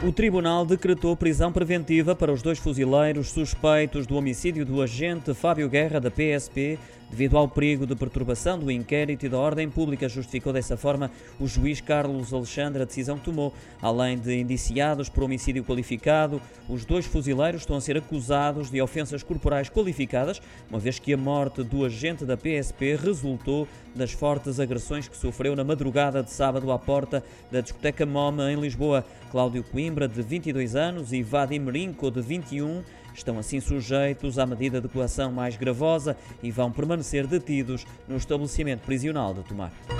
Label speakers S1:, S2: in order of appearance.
S1: O tribunal decretou prisão preventiva para os dois fuzileiros suspeitos do homicídio do agente Fábio Guerra da PSP devido ao perigo de perturbação do inquérito e da ordem pública. Justificou dessa forma o juiz Carlos Alexandre a decisão que tomou. Além de indiciados por homicídio qualificado, os dois fuzileiros estão a ser acusados de ofensas corporais qualificadas, uma vez que a morte do agente da PSP resultou das fortes agressões que sofreu na madrugada de sábado à porta da discoteca MOMA em Lisboa. Cláudio Coimbra, de 22 anos, e Vadim Rinco, de 21, estão assim sujeitos à medida de coação mais gravosa e vão permanecer detidos no estabelecimento prisional de Tomar.